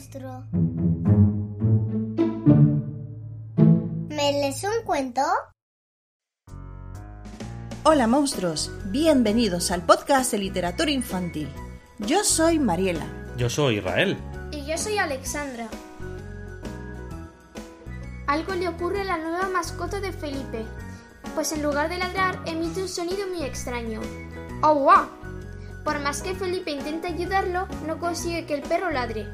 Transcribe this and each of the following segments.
monstruo. ¿Me lees un cuento? Hola monstruos, bienvenidos al podcast de literatura infantil. Yo soy Mariela. Yo soy Israel. Y yo soy Alexandra. Algo le ocurre a la nueva mascota de Felipe, pues en lugar de ladrar emite un sonido muy extraño. ¡Oh, wow! Por más que Felipe intenta ayudarlo, no consigue que el perro ladre.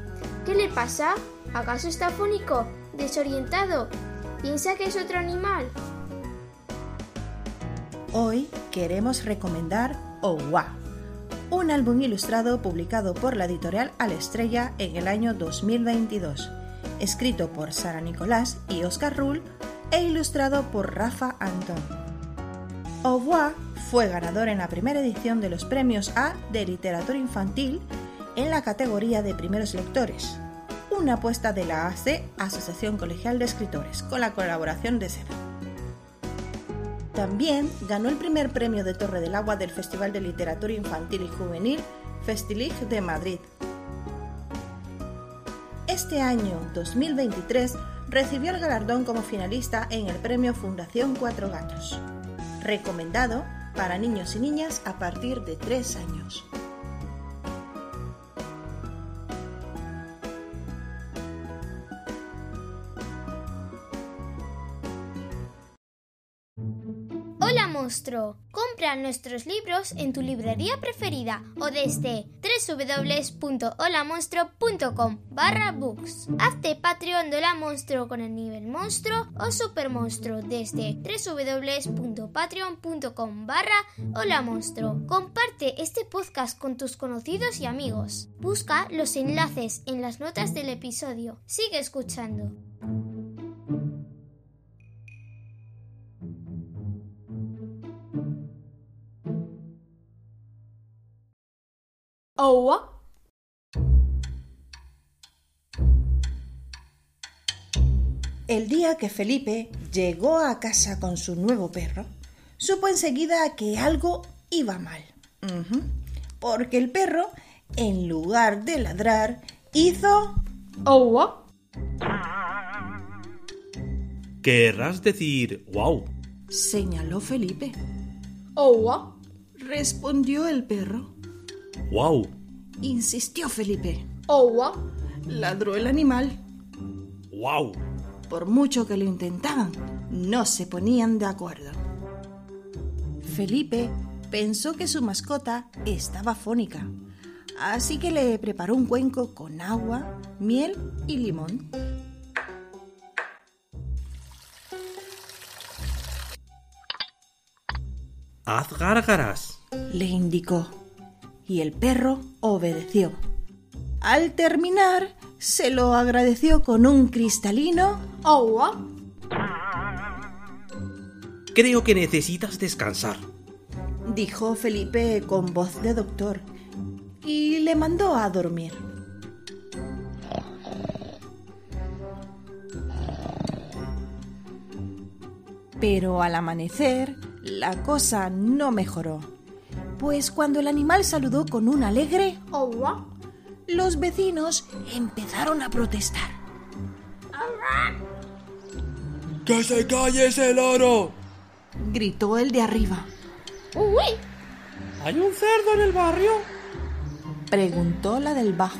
¿Qué le pasa? ¿Acaso está fónico? ¿Desorientado? ¿Piensa que es otro animal? Hoy queremos recomendar Owa, un álbum ilustrado publicado por la editorial Al Estrella en el año 2022, escrito por Sara Nicolás y Oscar Rull e ilustrado por Rafa Antón. Owa fue ganador en la primera edición de los premios A de literatura infantil en la categoría de primeros lectores, una apuesta de la AC, Asociación Colegial de Escritores, con la colaboración de SEDA. También ganó el primer premio de Torre del Agua del Festival de Literatura Infantil y Juvenil Festilig de Madrid. Este año, 2023, recibió el galardón como finalista en el premio Fundación Cuatro Gatos, recomendado para niños y niñas a partir de 3 años. Hola monstruo, compra nuestros libros en tu librería preferida o desde www.holamonstruo.com barra books. Hazte Patreon de la monstruo con el nivel monstruo o super monstruo desde www.patreon.com barra hola monstruo. Comparte este podcast con tus conocidos y amigos. Busca los enlaces en las notas del episodio. Sigue escuchando. Owa. El día que Felipe llegó a casa con su nuevo perro, supo enseguida que algo iba mal. Porque el perro, en lugar de ladrar, hizo... ¿Owa? Querrás decir wow. Señaló Felipe. ¿Owa? Respondió el perro. Wow. Insistió Felipe. ¿Owa? Ladró el animal. Wow. Por mucho que lo intentaban, no se ponían de acuerdo. Felipe pensó que su mascota estaba fónica, así que le preparó un cuenco con agua, miel y limón. Haz gárgaras. Le indicó, y el perro obedeció. Al terminar, se lo agradeció con un cristalino ¿Owa? Creo que necesitas descansar. dijo Felipe con voz de doctor, y le mandó a dormir. Pero al amanecer, la cosa no mejoró, pues cuando el animal saludó con un alegre, ¿Owa? los vecinos empezaron a protestar. ¡Que se calle ese loro! Gritó el de arriba. ¡Uy! ¿Hay un cerdo en el barrio? Preguntó la del bajo.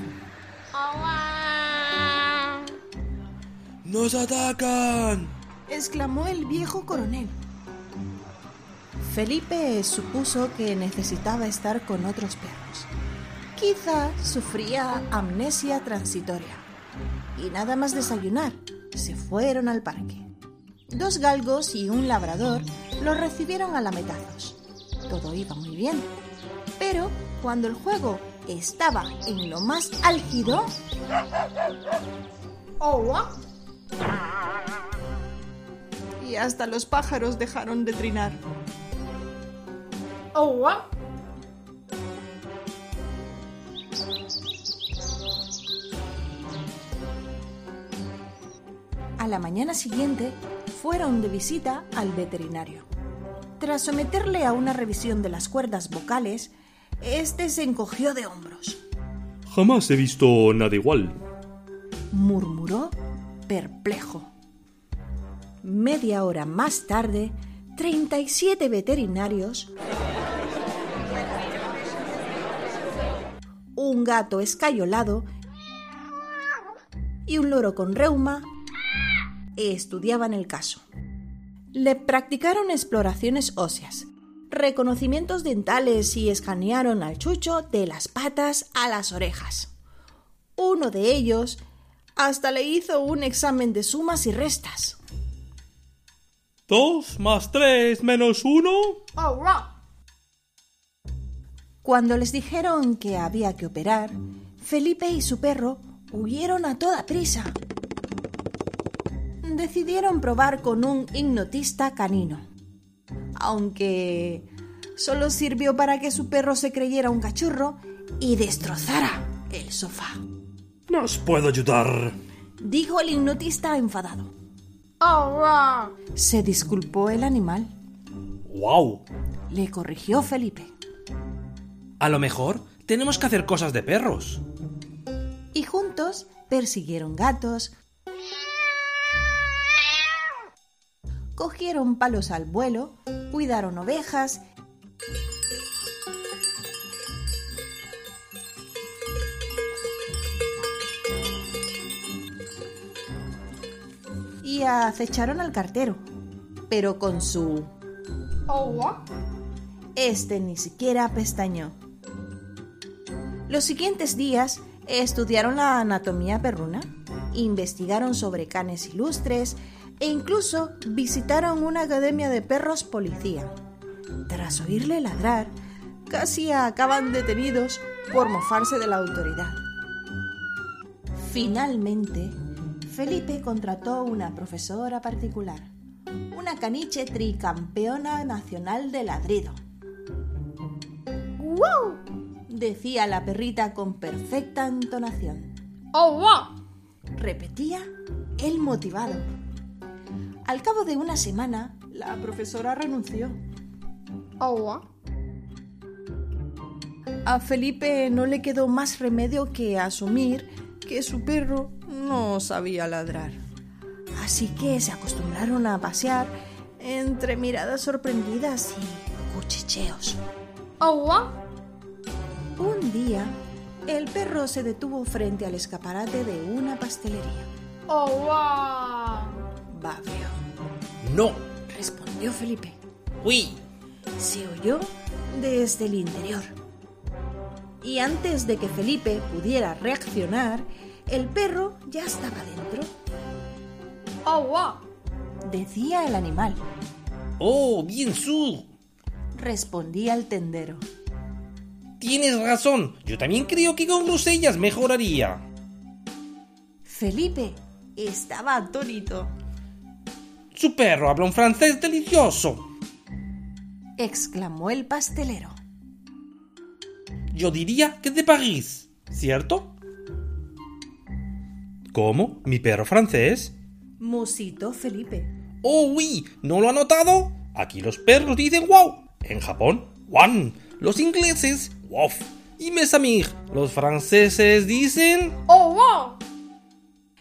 ¡Nos atacan! exclamó el viejo coronel. Felipe supuso que necesitaba estar con otros perros. Quizá sufría amnesia transitoria. Y nada más desayunar, se fueron al parque. Dos galgos y un labrador los recibieron a lametazos. Todo iba muy bien. Pero cuando el juego estaba en lo más álgido, ¿Owa? y hasta los pájaros dejaron de trinar. ¿Owa? A la mañana siguiente fueron de visita al veterinario. Tras someterle a una revisión de las cuerdas vocales, este se encogió de hombros. Jamás he visto nada igual. murmuró perplejo. Media hora más tarde, 37 veterinarios, un gato escayolado y un loro con reuma estudiaban el caso. Le practicaron exploraciones óseas, reconocimientos dentales y escanearon al chucho de las patas a las orejas. Uno de ellos hasta le hizo un examen de sumas y restas. ¿Dos más tres menos uno? ¡Oh, wow! Cuando les dijeron que había que operar, Felipe y su perro huyeron a toda prisa. Decidieron probar con un hipnotista canino, aunque solo sirvió para que su perro se creyera un cachorro y destrozara el sofá. No os puedo ayudar. Dijo el hipnotista enfadado. ¡Oh, wow! Se disculpó el animal. ¡Wow! Le corrigió Felipe. A lo mejor tenemos que hacer cosas de perros. Y juntos persiguieron gatos, cogieron palos al vuelo, cuidaron ovejas y acecharon al cartero, pero con su... ¡Oh! Este ni siquiera pestañó. Los siguientes días estudiaron la anatomía perruna, investigaron sobre canes ilustres e incluso visitaron una academia de perros policía. Tras oírle ladrar, casi acaban detenidos por mofarse de la autoridad. Finalmente, Felipe contrató una profesora particular, una caniche tricampeona nacional de ladrido. ¡Wow! Decía la perrita con perfecta entonación. ¡Oh, wow! Repetía el motivado. Al cabo de una semana, la profesora renunció. ¡Oh, wow! A Felipe no le quedó más remedio que asumir que su perro no sabía ladrar. Así que se acostumbraron a pasear entre miradas sorprendidas y cuchicheos. ¡Oh, wow! Un día, el perro se detuvo frente al escaparate de una pastelería. ¡Oh, wow! Babio, No. respondió Felipe. Uy. Se oyó desde el interior. Y antes de que Felipe pudiera reaccionar, el perro ya estaba dentro, ¡Oh, wow! decía el animal. Oh, bien su. Respondía el tendero. Tienes razón. Yo también creo que con grosellas mejoraría. Felipe estaba atónito. Su perro habla un francés delicioso. exclamó el pastelero. Yo diría que de París, ¿cierto? ¿Cómo? ¿Mi perro francés? musitó Felipe. Oh, oui, ¿no lo ha notado? Aquí los perros dicen wow. En Japón, wan. Los ingleses, wof. Y mes amig, los franceses dicen... ¡Oh, wow!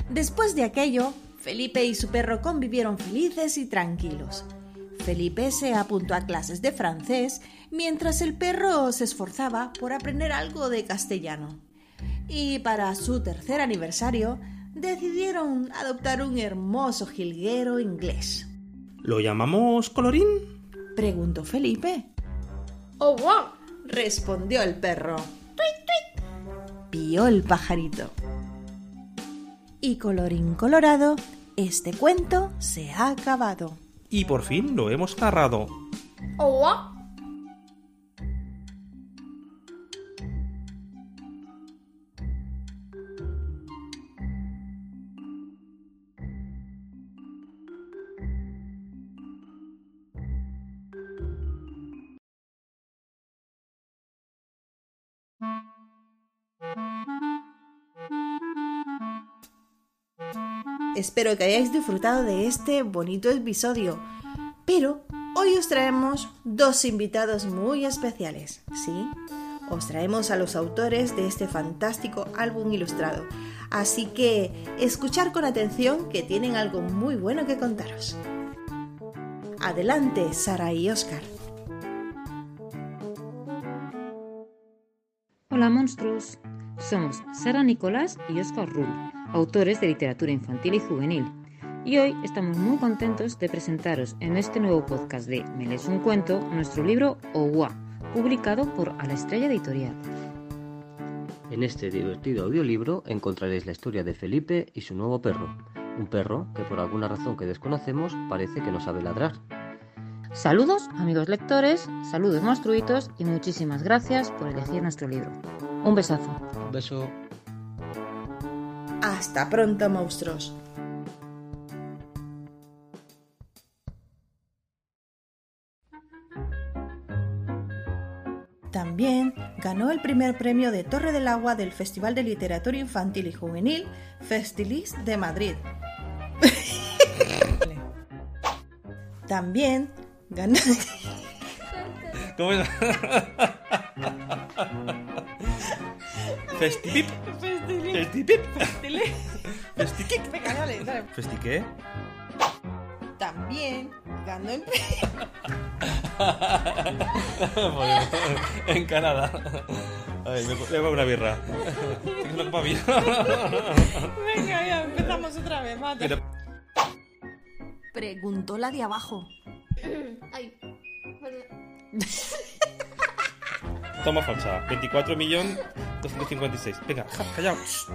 Después de aquello, Felipe y su perro convivieron felices y tranquilos. Felipe se apuntó a clases de francés mientras el perro se esforzaba por aprender algo de castellano. Y para su tercer aniversario decidieron adoptar un hermoso jilguero inglés. ¿Lo llamamos colorín? Preguntó Felipe. ¡Oh, wow! Respondió el perro. Pió el pajarito. Y colorín colorado, este cuento se ha acabado. Y por fin lo hemos narrado. ¡Oh, Espero que hayáis disfrutado de este bonito episodio. Pero hoy os traemos dos invitados muy especiales, ¿sí? os traemos a los autores de este fantástico álbum ilustrado. Así que escuchar con atención que tienen algo muy bueno que contaros. Adelante, Sara y Oscar. Hola monstruos, somos Sara Nicolás y Oscar Rull, autores de literatura infantil y juvenil. Y hoy estamos muy contentos de presentaros en este nuevo podcast de Me lees un cuento nuestro libro Owa, publicado por A la Estrella Editorial. En este divertido audiolibro encontraréis la historia de Felipe y su nuevo perro, un perro que por alguna razón que desconocemos parece que no sabe ladrar. Saludos, amigos lectores, saludos monstruitos y muchísimas gracias por elegir nuestro libro. Un besazo. Un beso. Hasta pronto, monstruos. También ganó el primer premio de Torre del Agua del Festival de Literatura Infantil y Juvenil Festilis de Madrid. También ganó... ¿Cómo es? Festipip. Festipip. Festiquip. Venga, dale, dale. ¿Festiqué? También ganó el Bueno, en Canadá. Ay, me, me hago una birra. ¿Tienes una copa? Venga, ya empezamos otra vez, mate. Mira, Preguntó la de abajo. Ay, perdón. Toma falsa. 24 millón 256. Venga, ja- callao. Shh.